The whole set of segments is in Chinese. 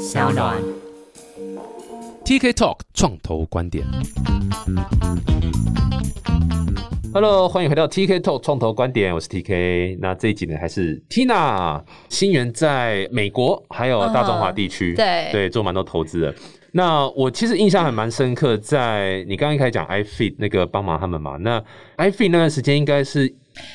小暖。TK Talk 创投观点。Hello，欢迎回到 TK Talk 创投观点，我是 TK。那这一集呢，还是 Tina 新源在美国还有大中华地区，嗯对对，做蛮多投资的。那我其实印象还蛮深刻，在你刚刚一开始讲 iFit 那个帮忙他们嘛，那 iFit 那段时间应该是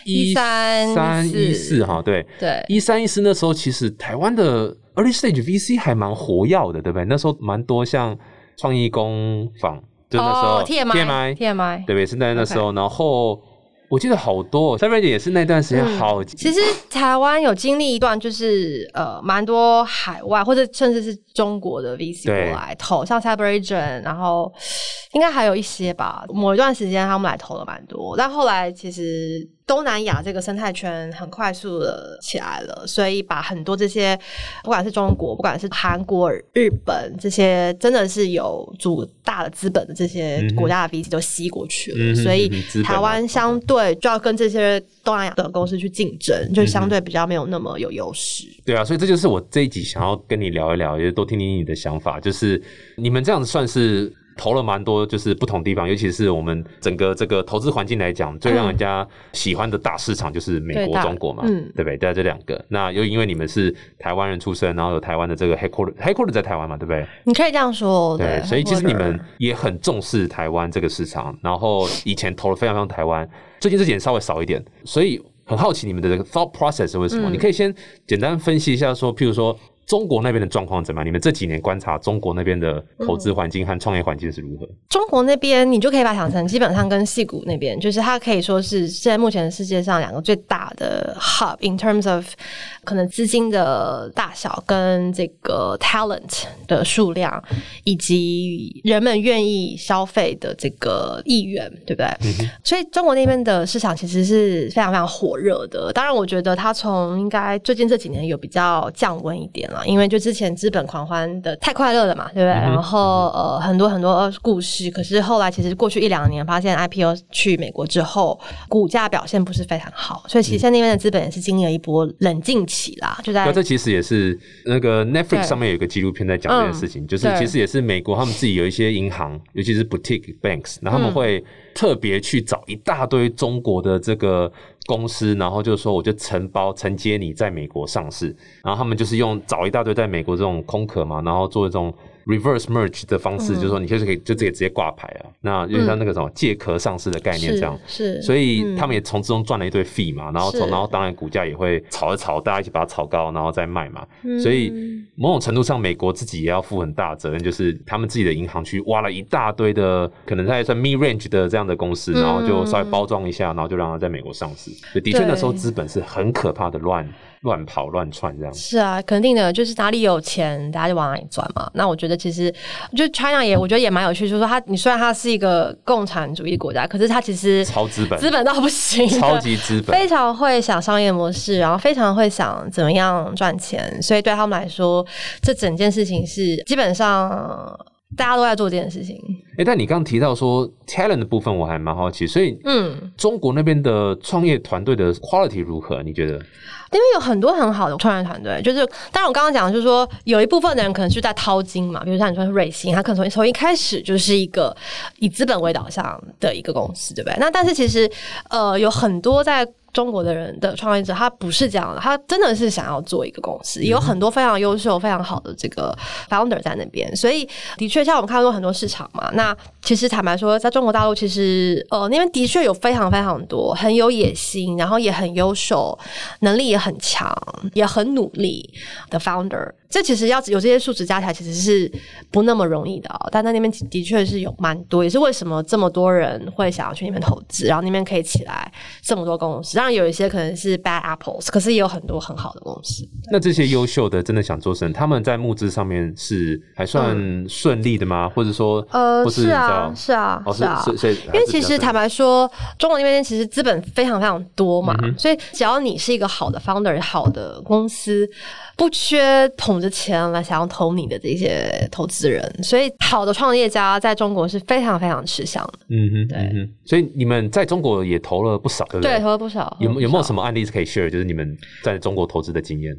一13三一四14哈，对，对，一三一四那时候，其实台湾的 early stage VC 还蛮活跃的，对不对？那时候蛮多像创意工坊，就那时候、哦 TMI TMI 对不对？是在那时候，然后我记得好多，三 e 姐也是那段时间嗯好，其实台湾有经历一段，就是呃，蛮多海外或者甚至是中国的 VC 过来投，像 Celebration，然后应该还有一些吧。某一段时间他们来投了蛮多，但后来其实东南亚这个生态圈很快速的起来了，所以把很多这些不管是中国，不管是韩国、日本这些真的是有主大的资本的这些国家的 VC 都吸过去了，嗯所以台湾相对就要跟这些东南亚的公司去竞争，就相对比较没有那么有优势。对啊，所以这就是我这一集想要跟你聊一聊，也多听听你的想法。就是你们这样子算是投了蛮多，就是不同地方，尤其是我们整个这个投资环境来讲，最让人家喜欢的大市场就是美国、中国嘛，嗯对不对？在这两个，那又因为你们是台湾人出身，然后有台湾的这个 headquarter，headquarter 在台湾嘛，对不对？你可以这样说，对，所以其实你们也很重视台湾这个市场，然后以前投了非常非常台湾，最近这几年稍微少一点，所以很好奇你们的这个 thought process 是为什么？嗯你可以先简单分析一下说，譬如说中国那边的状况怎么样？你们这几年观察中国那边的投资环境和创业环境是如何？中国那边，你就可以把它想成基本上跟戏谷那边，就是它可以说是现在目前世界上两个最大的 hub in terms of 可能资金的大小跟这个 talent 的数量，以及人们愿意消费的这个意愿，对不对？所以中国那边的市场其实是非常非常火热的。当然，我觉得它从应该最近这几年有比较降温一点了，因为就之前资本狂欢的太快乐了嘛，对不对？然后呃很多很多故事，可是后来其实过去一两年发现 IPO 去美国之后，股价表现不是非常好，所以其实那边的资本也是经历了一波冷静期啦，就在那这其实也是那个 Netflix 上面有一个纪录片在讲这件事情，就是其实也是美国他们自己有一些银行，尤其是 boutique banks，然后他们会特别去找一大堆中国的这个公司，然后就是说我就承包承接你在美国上市，然后他们就是用找一大堆在美国这种空壳嘛，然后做这种 reverse merge 的方式，就是说你就是可以就直接直接挂牌啊，那就像那个什么借壳上市的概念这样。是，所以嗯他们也从之中赚了一堆 fee 嘛，然后从然后当然股价也会炒一炒，大家一起把它炒高，然后再卖嘛。嗯所以某种程度上，美国自己也要负很大责任，就是他们自己的银行去挖了一大堆的可能它也算 mid range 的这样的公司，然后就稍微包装一下，然后就让它在美国上市。对，的确那时候资本是很可怕的乱乱跑乱窜这样。是啊，肯定的，就是哪里有钱，大家就往哪里钻嘛。那我觉得其实，就 China 也，我觉得也蛮有趣，就是说它，你虽然它是一个共产主义国家，可是它其实超资本资本到不行，超级资本非常会想商业模式，然后非常会想怎么样赚钱，所以对他们来说，这整件事情是基本上大家都在做这件事情。哎、但你刚刚提到说 talent 的部分，我还蛮好奇，所以嗯，中国那边的创业团队的 quality 如何？你觉得？因为有很多很好的创业团队，就是当然我刚刚讲，就是说有一部分的人可能是在掏金嘛，比如像你说瑞幸，他可能从从一开始就是一个以资本为导向的一个公司，对不对？那但是其实呃有很多在中国的人的创业者，他不是这样的，他真的是想要做一个公司，有很多非常优秀、非常好的这个 founder 在那边，所以的确像我们看过很多市场嘛，那其实坦白说，在中国大陆，其实呃那边的确有非常非常多很有野心，然后也很优秀，能力也很强，也很努力的 founder。这其实要有这些数值加起来，其实是不那么容易的、哦。但在那边的确是有蛮多，也是为什么这么多人会想要去那边投资，然后那边可以起来这么多公司。当然有一些可能是 bad apples，可是也有很多很好的公司。那这些优秀的真的想做生，他们在募资上面是还算顺利的吗？或者说，呃，或是是啊，是啊，哦，是啊，因为其实坦白说，中国那边其实资本非常非常多嘛，嗯所以只要你是一个好的 founder、好的公司，不缺捧着钱来想要投你的这些投资人，所以好的创业家在中国是非常非常吃香的。嗯哼，对嗯哼，所以你们在中国也投了不少，对不对，对？投了不少。有有没有什？么案例是可以 share？就是你们在中国投资的经验？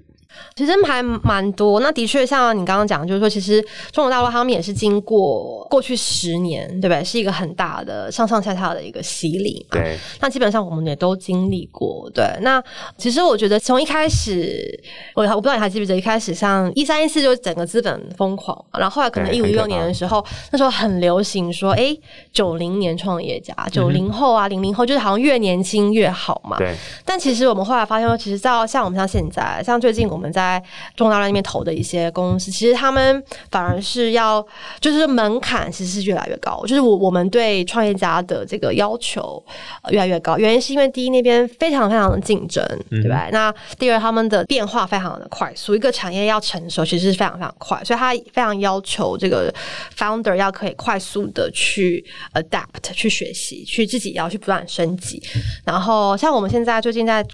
其实还蛮多。那的确，像你刚刚讲，就是说，其实中国大陆他们也是经过过去十年，对不对？是一个很大的上上下下的一个洗礼嘛。对。那基本上我们也都经历过。对。那其实我觉得从一开始，我我不知道你还记不记得，一开始像一三一四就整个资本疯狂，然后后来可能一五一六年的时候，那时候很流行说，哎，九零年创业家，九零后啊，零零后，就是好像越年轻越好嘛。对。但其实我们后来发现说，其实到像我们像现在，像最近我们。在中大陆那边投的一些公司，其实他们反而是要，就是门槛其实是越来越高。就是我我们对创业家的这个要求越来越高，原因是因为第一那边非常非常的竞争，对吧？那第二他们的变化非常的快速，一个产业要成熟其实是非常非常快，所以他非常要求这个 founder 要可以快速的去 adapt 去学习，去自己要去不断升级。然后像我们现在最近在。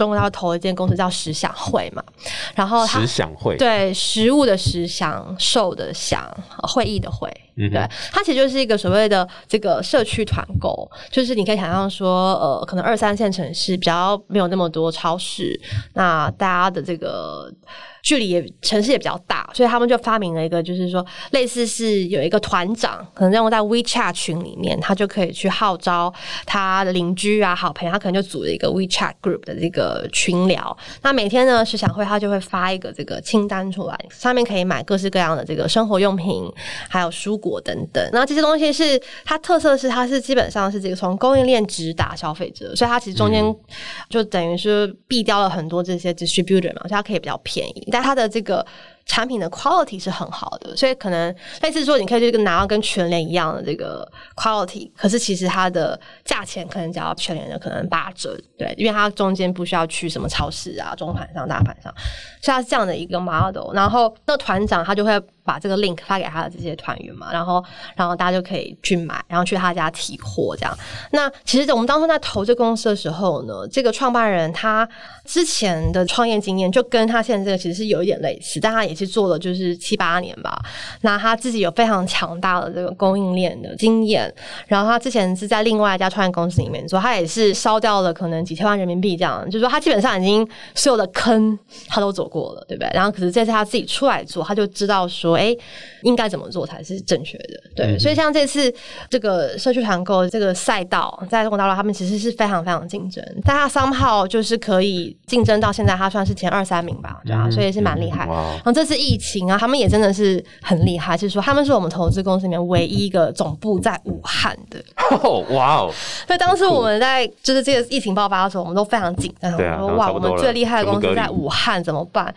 中国要投一间公司叫食享会嘛，然后食享会对食物的食享受的享会议的会，对，它其实就是一个所谓的这个社区团购，就是你可以想象说，呃，可能二三线城市比较没有那么多超市，那大家的这个。距离也城市也比较大，所以他们就发明了一个，就是说类似是有一个团长，可能用在 WeChat 群里面，他就可以去号召他的邻居啊、好朋友，他可能就组了一个 WeChat group 的这个群聊。那每天呢，市想会他就会发一个这个清单出来，上面可以买各式各样的这个生活用品，还有蔬果等等。那这些东西是它特色是它是基本上是这个从供应链直达消费者，所以它其实中间就等于是避掉了很多这些 distributor 嘛，所以它可以比较便宜。但它的这个产品的 quality 是很好的，所以可能类似说，你可以就拿到跟全联一样的这个 quality，可是其实它的价钱可能只要全联的可能八折，对，因为它中间不需要去什么超市啊、中盘上、大盘上，所以它是这样的一个 model。然后那团长他就会。把这个 link 发给他的这些团员嘛，然后，然后大家就可以去买，然后去他家提货这样。那其实我们当初在投这公司的时候呢，这个创办人他之前的创业经验就跟他现在这个其实是有一点类似，但他也是做了就是七八年吧。那他自己有非常强大的这个供应链的经验，然后他之前是在另外一家创业公司里面做，他也是烧掉了可能几千万人民币这样，就是说他基本上已经所有的坑他都走过了，对不对？然后可是这次他自己出来做，他就知道说。哎，应该怎么做才是正确的？对，所以像这次这个社区团购这个赛道，在中国大陆他们其实是非常非常竞争，但他三号就是可以竞争到现在，他算是前二三名吧，对啊，所以是蛮厉害。然后这次疫情啊，他们也真的是很厉害，就是说他们是我们投资公司里面唯一一个总部在武汉的。哇哦！所以当时我们在就是这个疫情爆发的时候，我们都非常紧张，说哇，我们最厉害的公司在武汉怎么办？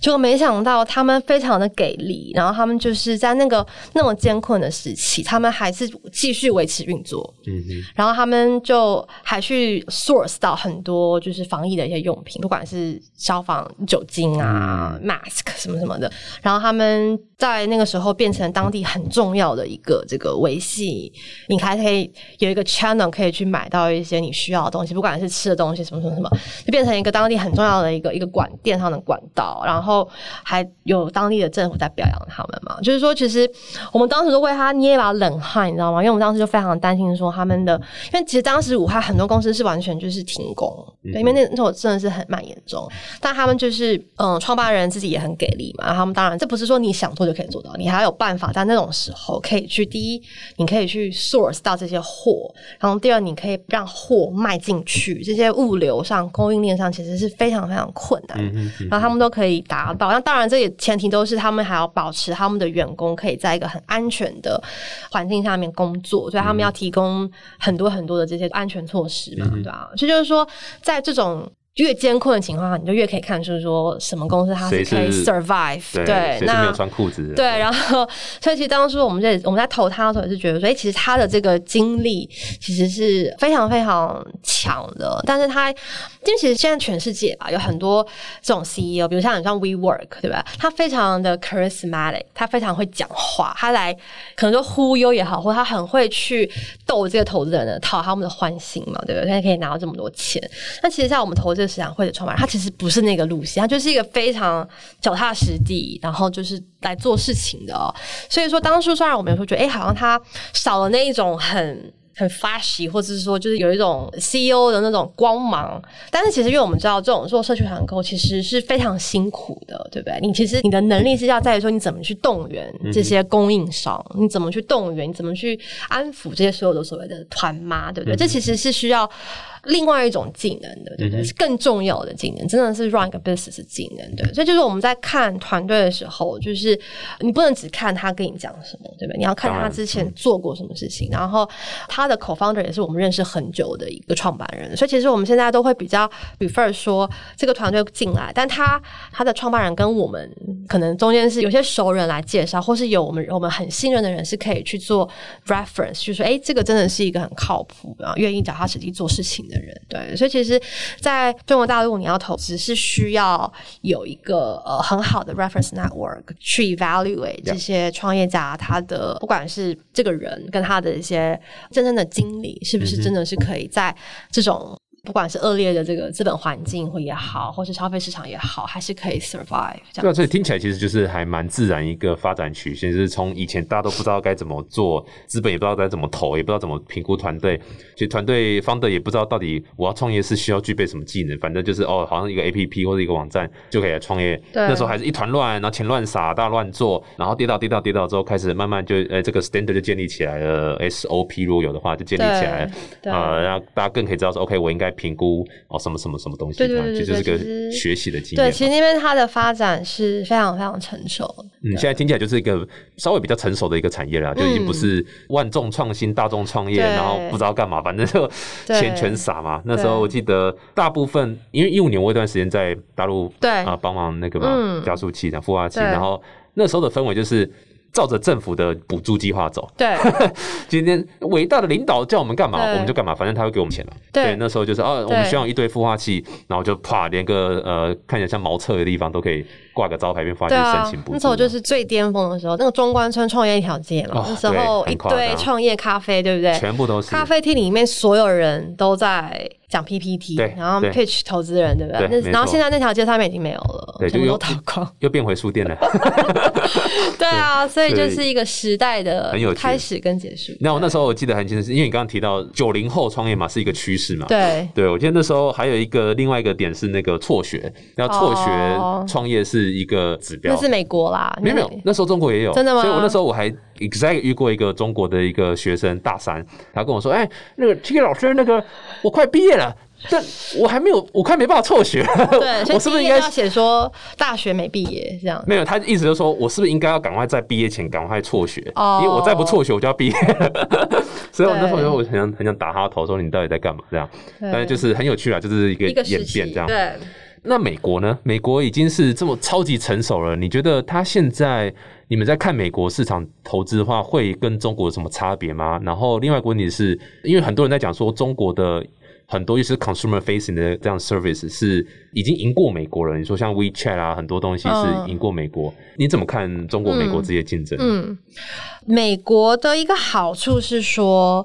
结果没想到他们非常的给力。然后他们就是在那个那么艰困的时期，他们还是继续维持运作。嗯然后他们就还去 source 到很多就是防疫的一些用品，不管是消防酒精啊、mask 什么什么的。然后他们在那个时候变成当地很重要的一个这个维系，你还可以有一个 channel 可以去买到一些你需要的东西，不管是吃的东西什么什么什么，就变成一个当地很重要的一个一个管电上的管道。然后还有当地的政府在表扬。他们嘛，就是说，其实我们当时都为他捏一把冷汗，你知道吗？因为我们当时就非常担心说他们的，因为其实当时武汉很多公司是完全就是停工，对，因为那那会真的是很蛮严重。但他们就是嗯，创办人自己也很给力嘛。他们当然这不是说你想做就可以做到，你还有办法在那种时候可以去第一，你可以去 source 到这些货，然后第二，你可以让货卖进去。这些物流上、供应链上其实是非常非常困难，然后他们都可以达到。那当然，这也前提都是他们还要保。使他们的员工可以在一个很安全的环境下面工作，所以他们要提供很多很多的这些安全措施嘛，对吧？所以就是说，在这种。越艰困的情况下，你就越可以看出说什么公司它是可以 survive。对，那没有穿裤子。对，然后所以其实当初我们在我们在投他的时候，也是觉得说，哎，其实他的这个经历其实是非常非常强的。但是他，因为其实现在全世界吧，有很多这种 CEO，比如像你像 WeWork，对吧？他非常的 charismatic，他非常会讲话，他来可能说忽悠也好，或他很会去逗这个投资人的，讨他们的欢心嘛，对不对？他可以拿到这么多钱。那其实像我们投资。市场会的创办人，他其实不是那个路线，他就是一个非常脚踏实地，然后就是来做事情的。所以说，当初虽然我们有时候觉得，哎，好像他少了那一种很很 flashy，或者是说就是有一种 CEO 的那种光芒。但是其实因为我们知道，这种做社区团购其实是非常辛苦的，对不对？你其实你的能力是要在于说你怎么去动员这些供应商，你怎么去动员，你怎么去安抚这些所有的所谓的团妈，对不对？这其实是需要。另外一种技能的，对不对？是更重要的技能，真的是 run 一个 business 技能，对。所以就是我们在看团队的时候，就是你不能只看他跟你讲什么，对不对？你要看他之前做过什么事情。然后他他的 co-founder 也是我们认识很久的一个创办人，所以其实我们现在都会比较 prefer 说这个团队进来，但他他的创办人跟我们可能中间是有些熟人来介绍，或是有我们我们很信任的人是可以去做 reference，就说哎，这个真的是一个很靠谱，然后愿意脚踏实地做事情的。人对，所以其实在中国大陆，你要投资是需要有一个呃很好的 reference network 去 evaluate 这些创业家他的不管是这个人跟他的一些真正的经历，是不是真的是可以在这种。不管是恶劣的这个资本环境或也好，或是消费市场也好，还是可以 survive。对啊，所以听起来其实就是还蛮自然一个发展曲线，就是从以前大家都不知道该怎么做，资本也不知道该怎么投，也不知道怎么评估团队，其实团队方的也不知道到底我要创业是需要具备什么技能，反正就是哦，好像一个 A P P 或者一个网站就可以来创业。那时候还是一团乱，然后钱乱撒，大家乱做，然后跌倒跌倒跌倒之后，开始慢慢就呃这个 standard 就建立起来了，S O P 如果有的话就建立起来，呃，然后大家更可以知道说，OK，我应该评估哦什么什么什么东西，对对对，就是个学习的经验。对，其实那边它的发展是非常非常成熟。嗯，现在听起来就是一个稍微比较成熟的一个产业了，就已经不是万众创新、大众创业，然后不知道干嘛，反正就钱全撒嘛。那时候我记得大部分，因为一五年我一段时间在大陆，对啊，帮忙那个嘛加速器、的孵化器，然后那时候的氛围就是。照着政府的补助计划走。对，今天伟大的领导叫我们干嘛，我们就干嘛，反正他会给我们钱了。对，那时候就是啊，我们需要一堆孵化器，然后就啪，连个呃看起来像茅厕的地方都可以挂个招牌，并发去申请补助。那时候就是最巅峰的时候，那个中关村创业一条街嘛，那时候一堆创业咖啡，对不对？全部都是咖啡厅里面所有人都在。讲 PPT，然后 pitch 投资人，对不对？那然后现在那条街上面已经没有了，全部都倒光，又变回书店了。对啊，所以就是一个时代的开始跟结束。那我那时候我记得很清楚，是因为你刚刚提到九零后创业嘛，是一个趋势嘛。对，对我记得那时候还有一个另外一个点是那个辍学，要辍学创业是一一个指标。那是美国啦，没有没有，那时候中国也有，真的吗？所以我那时候我还 exactly 遇过一个中国的一个学生大三，他跟我说：“哎，那个 T 老师，那个我快毕业了。”但我还没有，我快没办法辍学。对，我是不是应该写说大学没毕业这样？没有，他意思就是说我是不是应该要赶快在毕业前赶快辍学？哦，因为我再不辍学我就要毕业。所以我那时候我就很想很想打他头，说你到底在干嘛？这样，但是就是很有趣啊，就是一个演变这样。对。那美国呢？美国已经是这么超级成熟了，你觉得它现在你们在看美国市场投资的话，会跟中国有什么差别吗？然后另外一个问题是，因为很多人在讲说中国的。很多就是 consumer facing 的这样 service 是已经赢过美国了。你说像 WeChat 啊，很多东西是赢过美国。你怎么看中国、美国这些竞争？嗯，美国的一个好处是说。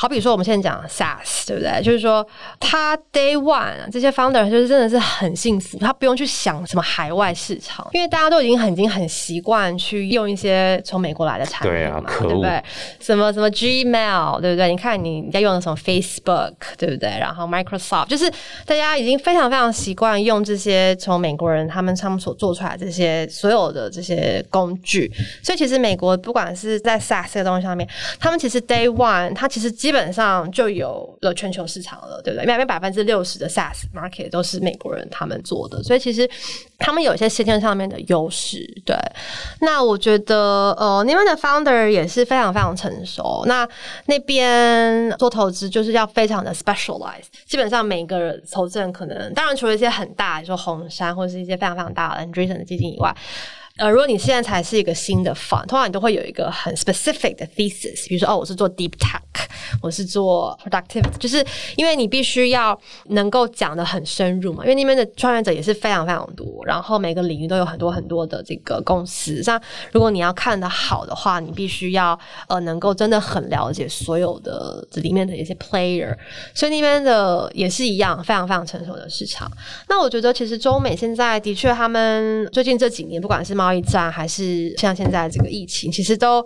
好比说，我们现在讲 SaaS，对不对？就是说，他 Day One 这些 Founder 就是真的是很幸福，他不用去想什么海外市场，因为大家都已经很已经很习惯去用一些从美国来的产品嘛，对不对？什么什么 Gmail，对不对？你看你在用的什么 Facebook，对不对？然后 Microsoft，就是大家已经非常非常习惯用这些从美国人他们他们所做出来这些所有的这些工具，所以其实美国不管是在 SaaS 这个东西上面，他们其实 Day One，他其实基本上就有了全球市场了，对不对？那边百分之六十的 SaaS market 都是美国人他们做的，所以其实他们有一些先天上面的优势。对，那我觉得呃，那边的 founder 也是非常非常成熟。那那边做投资就是要非常的 specialize，基本上每个投资人可能，当然除了一些很大，说红杉或者是一些非常非常大的 Andreessen 的基金以外。呃，如果你现在才是一个新的 fund，通常你都会有一个很 specific 的 thesis，比如说哦，我是做 deep tech，我是做 productivity，就是因为你必须要能够讲的很深入嘛，因为那边的创业者也是非常非常多，然后每个领域都有很多很多的这个公司，像如果你要看的好的话，你必须要呃能够真的很了解所有的这里面的一些 player，所以那边的也是一样非常非常成熟的市场。那我觉得其实中美现在的确他们最近这几年不管是贸贸易战还是像现在这个疫情，其实都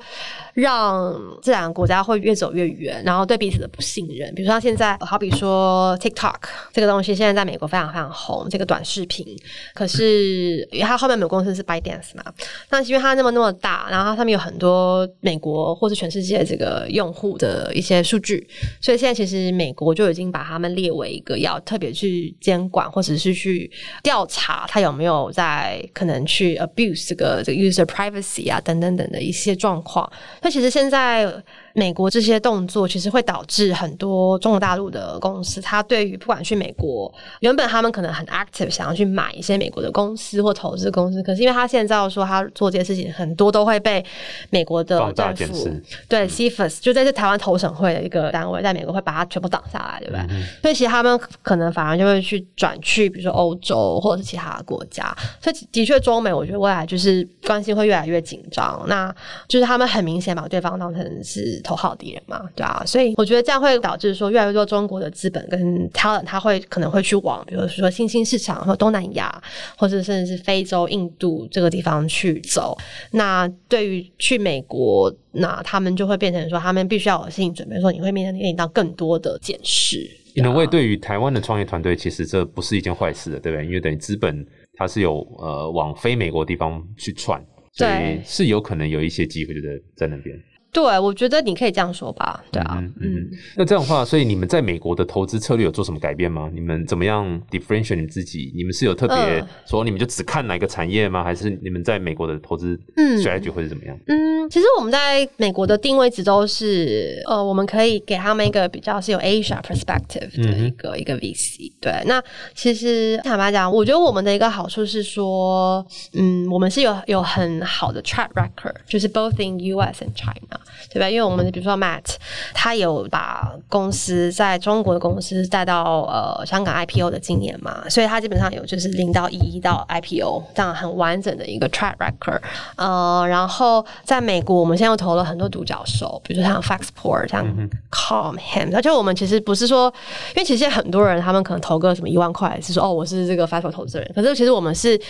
让这两个国家会越走越远。然后对彼此的不信任。比如说现在，好比说 TikTok 这个东西，现在在美国非常非常红，这个短视频。可是因为它后面有公司是 ByteDance 嘛，那因为它那么那么大，然后它上面有很多美国或是全世界这个用户的一些数据，所以现在其实美国就已经把他们列为一个要特别去监管或者是去调查它有没有在可能去 abuse 这个这个 user privacy 啊等等等的一些状况。那其实现在。美国这些动作其实会导致很多中国大陆的公司，它对于不管去美国，原本他们可能很 active，想要去买一些美国的公司或投资公司，可是因为他现在说他做这些事情，很多都会被美国的政府对 CFS 就在这台湾投审会的一个单位，在美国会把它全部挡下来，对不对？所以其实他们可能反而就会去转去，比如说欧洲或者是其他的国家。所以的确，中美我觉得未来就是关系会越来越紧张，那就是他们很明显把对方当成是。头号敌人嘛，对啊，所以我觉得这样会导致说，越来越多中国的资本跟 talent，他会可能会去往，比如说新兴市场或东南亚，或者甚至是非洲、印度这个地方去走。那对于去美国，那他们就会变成说，他们必须要有心理准备，说你会面临到更多的检视。因为对于台湾的创业团队，其实这不是一件坏事的，对不对？因为等于资本它是有呃往非美国地方去窜，所以是有可能有一些机会就在在那边。对，我觉得你可以这样说吧。对啊，嗯，那这样的话，所以你们在美国的投资策略有做什么改变吗？你们怎么样 differentiate 你自己？你们是有特别说你们就只看哪个产业吗？还是你们在美国的投资 strategy 会是怎么样？嗯，其实我们在美国的定位值都是，呃，我们可以给他们一个比较是有 Asia perspective 的一个一个 VC。对，那其实坦白讲，我觉得我们的一个好处是说，嗯，我们是有有很好的 track record，就是 both in US and China。对吧？因为我们比如说 Matt，他有把公司在中国的公司带到呃香港 IPO 的经验嘛，所以他基本上有就是零到一，一到 IPO 这样很完整的一个 track record。呃，然后在美国，我们现在又投了很多独角兽，比如说像 Faxport，像 Com Ham。而且我们其实不是说，因为其实很多人他们可能投个什么一万块，是说哦我是这个 Faxport 投资人，可是其实我们是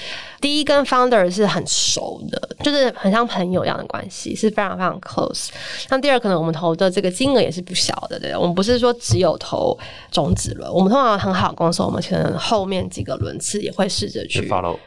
第一跟 founder 是很熟的，就是很像朋友一样的关系，是非常非常 close。那第二，可能我们投的这个金额也是不小的，对我们不是说只有投种子轮，我们通常很好的公司，我们可能后面几个轮次也会试着去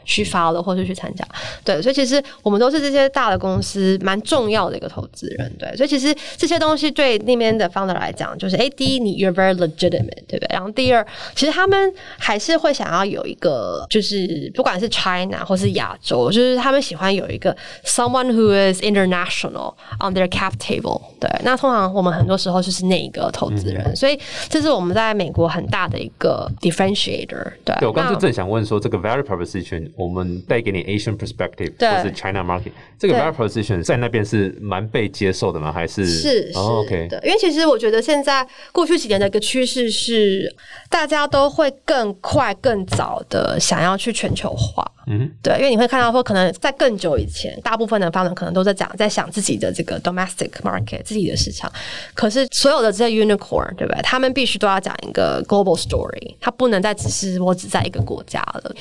去发了，或者去参加。对，所以其实我们都是这些大的公司蛮重要的一个投资人。对，所以其实这些东西对那边的 founder 来讲，就是哎，第一，你 you're very legitimate，对不对？然后第二，其实他们还是会想要有一个，就是不管是 China 或是亚洲，就是他们喜欢有一个 someone who is international on their capital。table 对，那通常我们很多时候就是那一个投资人，所以这是我们在美国很大的一个 differentiator。对，我刚刚就正想问说，这个 value proposition 我们带给你 Asian perspective 或是 China market，这个 value proposition 在那边是蛮被接受的吗？还是是 OK 的？因为其实我觉得现在过去几年的一个趋势是，大家都会更快、更早的想要去全球化。嗯，对，因为你会看到说，可能在更久以前，大部分的发展可能都在讲，在想自己的这个 domestic market 自己的市场。可是所有的这些 unicorn，对不对？他们必须都要讲一个 global story，它不能再只是我只在一个国家了。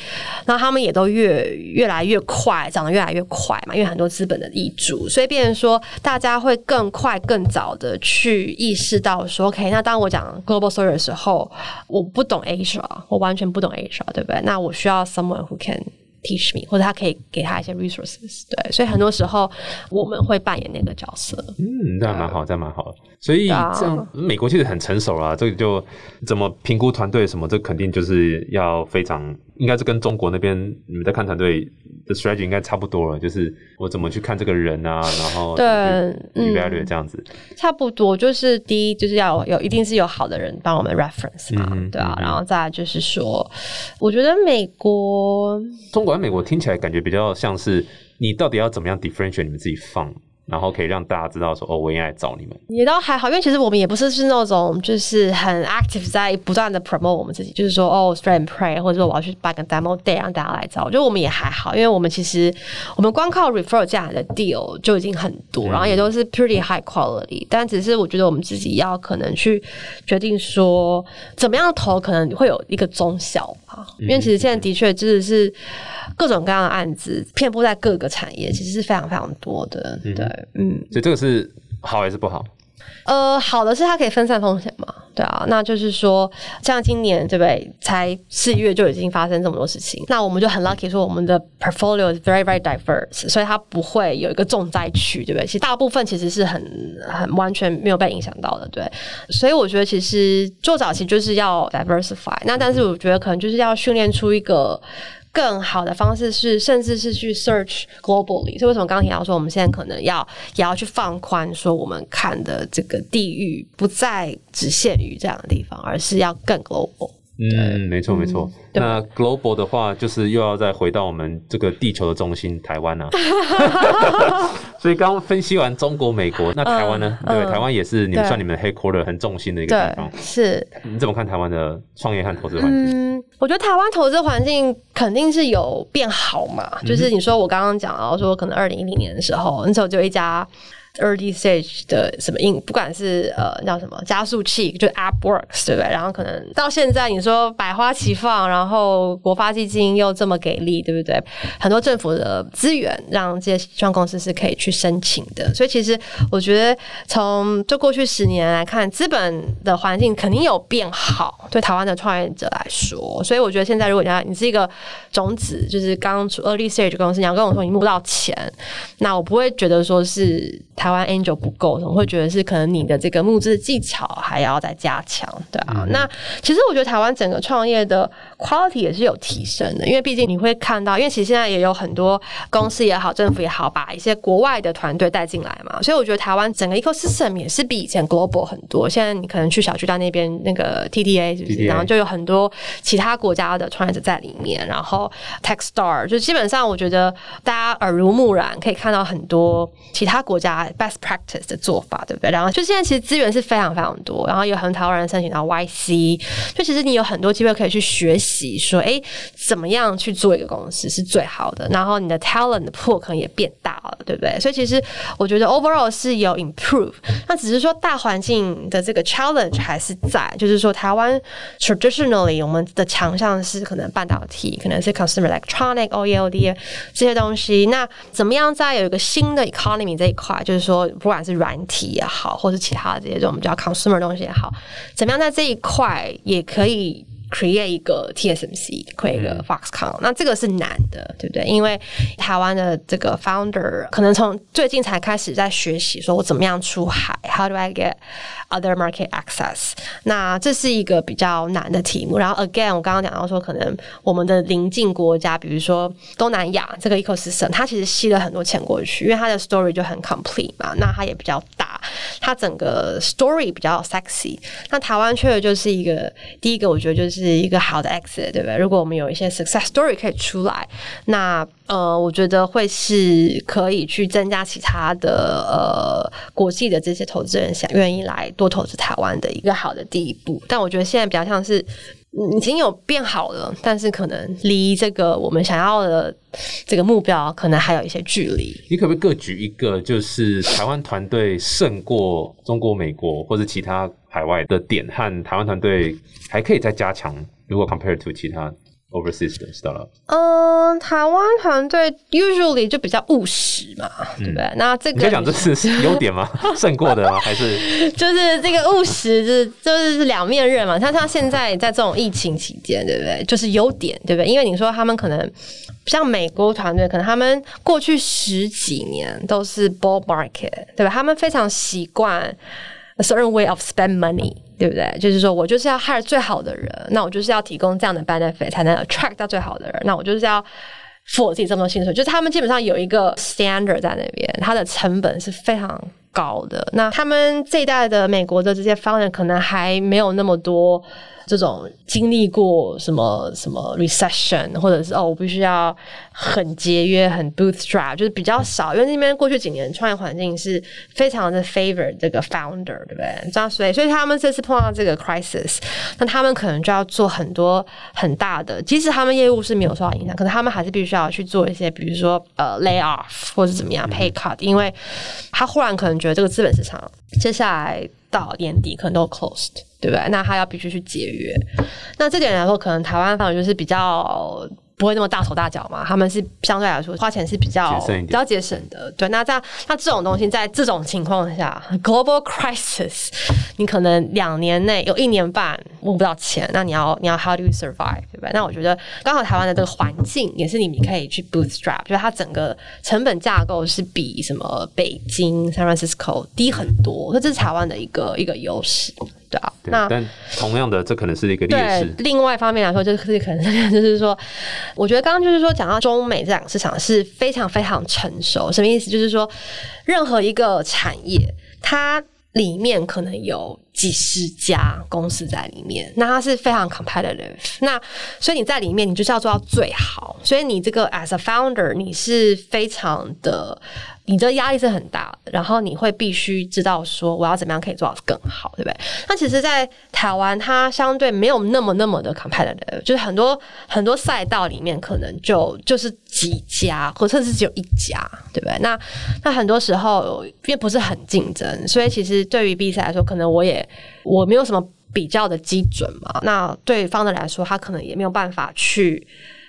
那他们也都越越来越快，长得越来越快嘛，因为很多资本的挹注，所以变成说，大家会更快、更早的去意识到说，OK，那当我讲 global story 的时候，我不懂 Asia，我完全不懂 Asia，对不对？那我需要 someone who can teach me，或者他可以给他一些 resources，对，所以很多时候我们会扮演那个角色。嗯，这样蛮好，这样蛮好。所以这样美国其实很成熟啦，这个就怎么评估团队什么，这肯定就是要非常，应该是跟中国那边你们在看团队的 strategy 应该差不多了，就是我怎么去看这个人啊，然后对，evaluate 这样子，差不多就是第一就是要有一定是有好的人帮我们 reference 嘛，对啊，然后再就是说，我觉得美国中国。美国听起来感觉比较像是你到底要怎么样 differentiate 你们自己放，然后可以让大家知道说哦，我应该来找你们。也倒还好，因为其实我们也不是是那种就是很 active 在不断的 promote 我们自己，就是说哦，straight pray，或者说我要去办个 demo day 让大家来找。我觉得我们也还好，因为我们其实我们光靠 refer 这样的 deal 就已经很多，然后也都是 pretty high quality。但只是我觉得我们自己要可能去决定说怎么样投，可能会有一个中小吧。因为其实现在的确真的是。各种各样的案子遍布在各个产业，其实是非常非常多的。对，嗯，所以这个是好还是不好？呃，好的是它可以分散风险嘛，对啊，那就是说，像今年对不对？才四月就已经发生这么多事情，那我们就很 lucky 说我们的 portfolio is very very diverse，所以它不会有一个重灾区，对不对？其实大部分其实是很很完全没有被影响到的，对。所以我觉得其实做早期就是要 diversify，那但是我觉得可能就是要训练出一个。更好的方式是，甚至是去 search globally。所以为什么刚提到说，我们现在可能要也要去放宽，说我们看的这个地域不再只限于这样的地方，而是要更 global。嗯，没错没错。那 global 的话，就是又要再回到我们这个地球的中心台湾啊。所以刚刚分析完中国、美国，那台湾呢？对，台湾也是你们算你们 headquarter 很重心的一个地方。是。你怎么看台湾的创业和投资环境？嗯，我觉得台湾投资环境肯定是有变好嘛。就是你说我刚刚讲到说，可能二零一零年的时候，那时候就一家。Early stage 的什么硬，不管是呃叫什么加速器，就 AppWorks 对不对？然后可能到现在你说百花齐放，然后国发基金又这么给力，对不对？很多政府的资源让这些创公司是可以去申请的。所以其实我觉得从就过去十年来看，资本的环境肯定有变好，对台湾的创业者来说。所以我觉得现在如果你要你是一个种子，就是刚出 early stage 公司，你要跟我说你募不到钱，那我不会觉得说是。台湾 Angel 不够，我会觉得是可能你的这个募资技巧还要再加强，对啊。那其实我觉得台湾整个创业的 quality 也是有提升的，因为毕竟你会看到，因为其实现在也有很多公司也好，政府也好，把一些国外的团队带进来嘛，所以我觉得台湾整个 ecosystem 也是比以前 global 很多。现在你可能去小巨蛋那边那个 TDA，是不是？然后就有很多其他国家的创业者在里面，然后 Techstar 就基本上我觉得大家耳濡目染，可以看到很多其他国家。Best practice 的做法，对不对？然后就现在其实资源是非常非常多，然后有很多台湾人申请到 YC，就其实你有很多机会可以去学习，说哎，怎么样去做一个公司是最好的。然后你的 talent 的破可能也变大了，对不对？所以其实我觉得 overall 是有 improve，那只是说大环境的这个 challenge 还是在，就是说台湾 traditionally 我们的强项是可能半导体，可能是 consumer electronic、OED 这些东西。那怎么样在有一个新的 economy 这一块，就是说，不管是软体也好，或是其他的这些这种比较 consumer 东西也好，怎么样在这一块也可以 create 一个 TSMC，create 一个 Foxconn，那这个是难的，对不对？因为台湾的这个 founder 可能从最近才开始在学习，说我怎么样出海，How do I get other market access？那这是一个比较难的题目。然后 again，我刚刚讲到说，可能我们的邻近国家，比如说东南亚这个 ecosystem，它其实吸了很多钱过去，因为它的 story 就很 complete 嘛。那它也比较大，它整个 story 比较 sexy。那台湾确实就是一个第一个，我觉得就是一个好的 exit，对不对？如果我们有一些 success story 可以出来，那呃，我觉得会是可以去增加其他的呃国际的这些投资人想愿意来多投资台湾的一个好的第一步。但我觉得现在比较像是已经有变好了，但是可能离这个我们想要的这个目标可能还有一些距离。你可不可以各举一个，就是台湾团队胜过中国、美国或者其他海外的点，和台湾团队还可以再加强？如果 compare to 其他？Overseas startup，嗯，台湾团队 usually 就比较务实嘛，对不对？那这个你讲这是是优点吗？胜过的吗？还是 就是这个务实，就是就是两面刃嘛。像像现在在这种疫情期间，对不对？就是优点，对不对？因为你说他们可能像美国团队，可能他们过去十几年都是 bull market，对吧？他们非常习惯 a certain way of spend money。对不对？就是说我就是要 hire 最好的人，那我就是要提供这样的 benefit 才能 attract 到最好的人，那我就是要付我自己这么多薪水。就是他们基本上有一个 standard 在那边，它的成本是非常高的。那他们这一代的美国的这些方人可能还没有那么多。这种经历过什么什么 recession，或者是哦，我必须要很节约、很 bootstrap，就是比较少，因为那边过去几年创业环境是非常的 favor 这个 founder，对不对？这样所以，所以他们这次碰到这个 crisis，那他们可能就要做很多很大的，即使他们业务是没有受到影响，可能他们还是必须要去做一些，比如说呃 lay off 或者怎么样 pay cut，因为他忽然可能觉得这个资本市场接下来。到年底可能都 closed，对不对？那他要必须去解约。那这点来说，可能台湾反而就是比较不会那么大手大脚嘛，他们是相对来说花钱是比较比较节省的。对，那这样那这种东西在这种情况下，global crisis，你可能两年内有一年半募不到钱，那你要你要 how do you survive，对不对？那我觉得刚好台湾的这个环境也是你们可以去 bootstrap，就是它整个成本架构是比什么北京、San Francisco 低很多，那这是台湾的一个一个优势，对啊。那对但同样的，这可能是一个劣对势，。另外一方面来说，就是可能就是说，我觉得刚刚就是说讲到中美这两个市场是非常非常成熟，什么意思？就是说，任何一个产业，它里面可能有几十家公司在里面，那它是非常 competitive。那所以你在里面，你就是要做到最好。所以你这个 as a founder，你是非常的，你的压力是很大的，然后你会必须知道说我要怎么样可以做到更好，对不对？那其实，在台湾它相对没有那么那么的 competitive，就是很多很多赛道里面可能就就是几家，或甚至只有一家，对不对？那那很多时候因为不是很竞争，所以其实对于比赛来说，可能我也我没有什么比较的基准嘛。那对方的来说，他可能也没有办法去。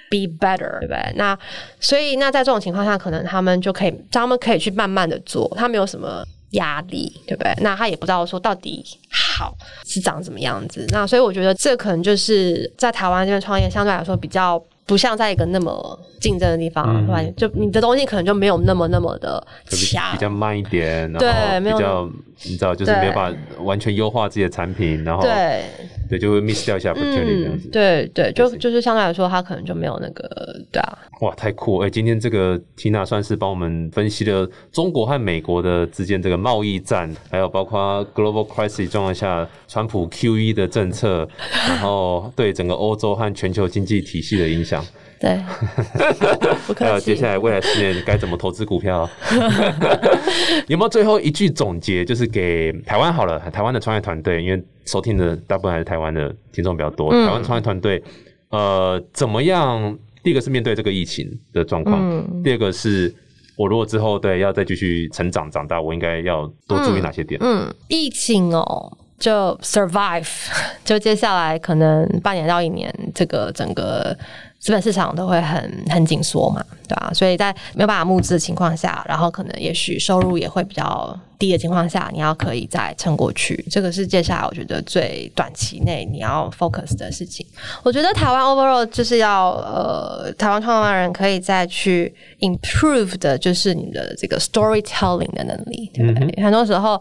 be better，对不对？那所以那在这种情况下，可能他们就可以，他们可以去慢慢的做，他没有什么压力，对不对？那他也不知道说到底好是长什么样子。那所以我觉得这可能就是在台湾这边创业相对来说比较不像在一个那么竞争的地方，嗯对吧？就你的东西可能就没有那么那么的强比。较慢一点，然对后没有比较你知道，就是没有办法完全优化自己的产品，然后对，对就会 miss 掉一下 opportunity 这样嗯子，。对对，就就是相对来说，他可能就没有那个，对啊，哇，太酷！哎、今天这个 Tina 算是帮我们分析了中国和美国的之间这个贸易战，还有包括 global crisis 状况下，川普 QE 的政策，然后对整个欧洲和全球经济体系的影响，对，不还有。接下来未来十年该怎么投资股票？有没有最后一句总结，就是给台湾好了，台湾的创业团队，因为收听的大部分还是台湾的听众比较多，嗯台湾创业团队，呃，怎么样？第一个是面对这个疫情的状况，嗯第二个是我如果之后对要再继续成长长大，我应该要多注意哪些点？嗯，疫情哦，就 survive，就接下来可能半年到一年，这个整个资本市场都会很很紧缩嘛，对吧、所以在没有办法募资的情况下，然后可能也许收入也会比较低的情况下，你要可以再撑过去，这个是接下来我觉得最短期内你要 focus 的事情。我觉得台湾 overall 就是要呃，台湾创办人可以再去 improve 的，就是你的这个 storytelling 的能力，对不对？很多时候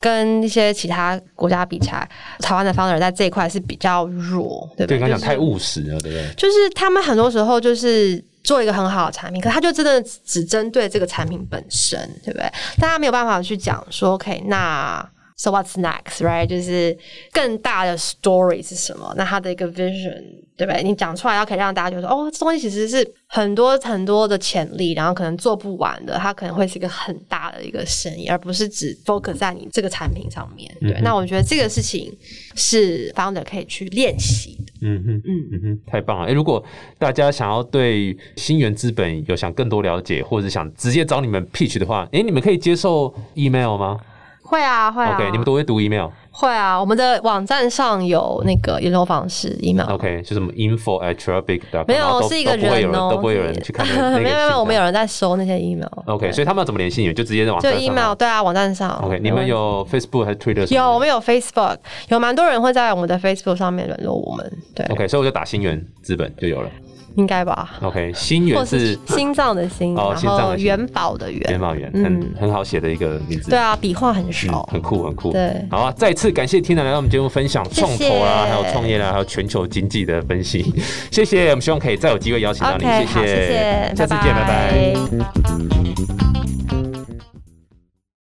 跟一些其他国家比起来，台湾的 founder 在这一块是比较弱，对不对，对？就是刚刚讲太务实了，对不对？就是他们很多时候就是做一个很好的产品，可他就真的只针对这个产品本身，对不对？但他没有办法去讲说，OK，那 so what's next，right？就是更大的 story 是什么？那他的一个 vision，对不对？你讲出来，要可以让大家觉得说，哦，这东西其实是很多很多的潜力，然后可能做不完的，它可能会是一个很大的一个生意，而不是只 focus 在你这个产品上面。对，那我觉得这个事情是 founder 可以去练习的。嗯哼，嗯嗯哼，太棒了！哎、如果大家想要对新源资本有想更多了解，或者想直接找你们 pitch 的话，哎、你们可以接受 email 吗、会啊，会啊 o k 你们都会读 email。会啊，我们的网站上有那个联络方式 email。OK，就什么 info at trabic 没有，是一个人人哦，都不会有人去看没有没有，我们有人在收那些 email。OK，所以他们要怎么联系你们？就直接在网就站上就 email 对啊，网站上。OK，你们有 Facebook 还是 Twitter？有我们有 Facebook，有蛮多人会在我们的 Facebook 上面联络我们，对，OK，所以我就打新源资本就有了。应该吧。OK，新或源是是 心脏的心，哦然后心脏的心元宝的元元，宝元，嗯很很好写的一个名字。对啊，笔画很嗯少，很酷，很酷。对好啊！再次感谢 Tina 来到我们节目分享谢创投啦，谢还有创业啦，还有全球经济的分析。谢谢，我们希望可以再有机会邀请到你。OK，好，谢谢，下次见，拜拜。拜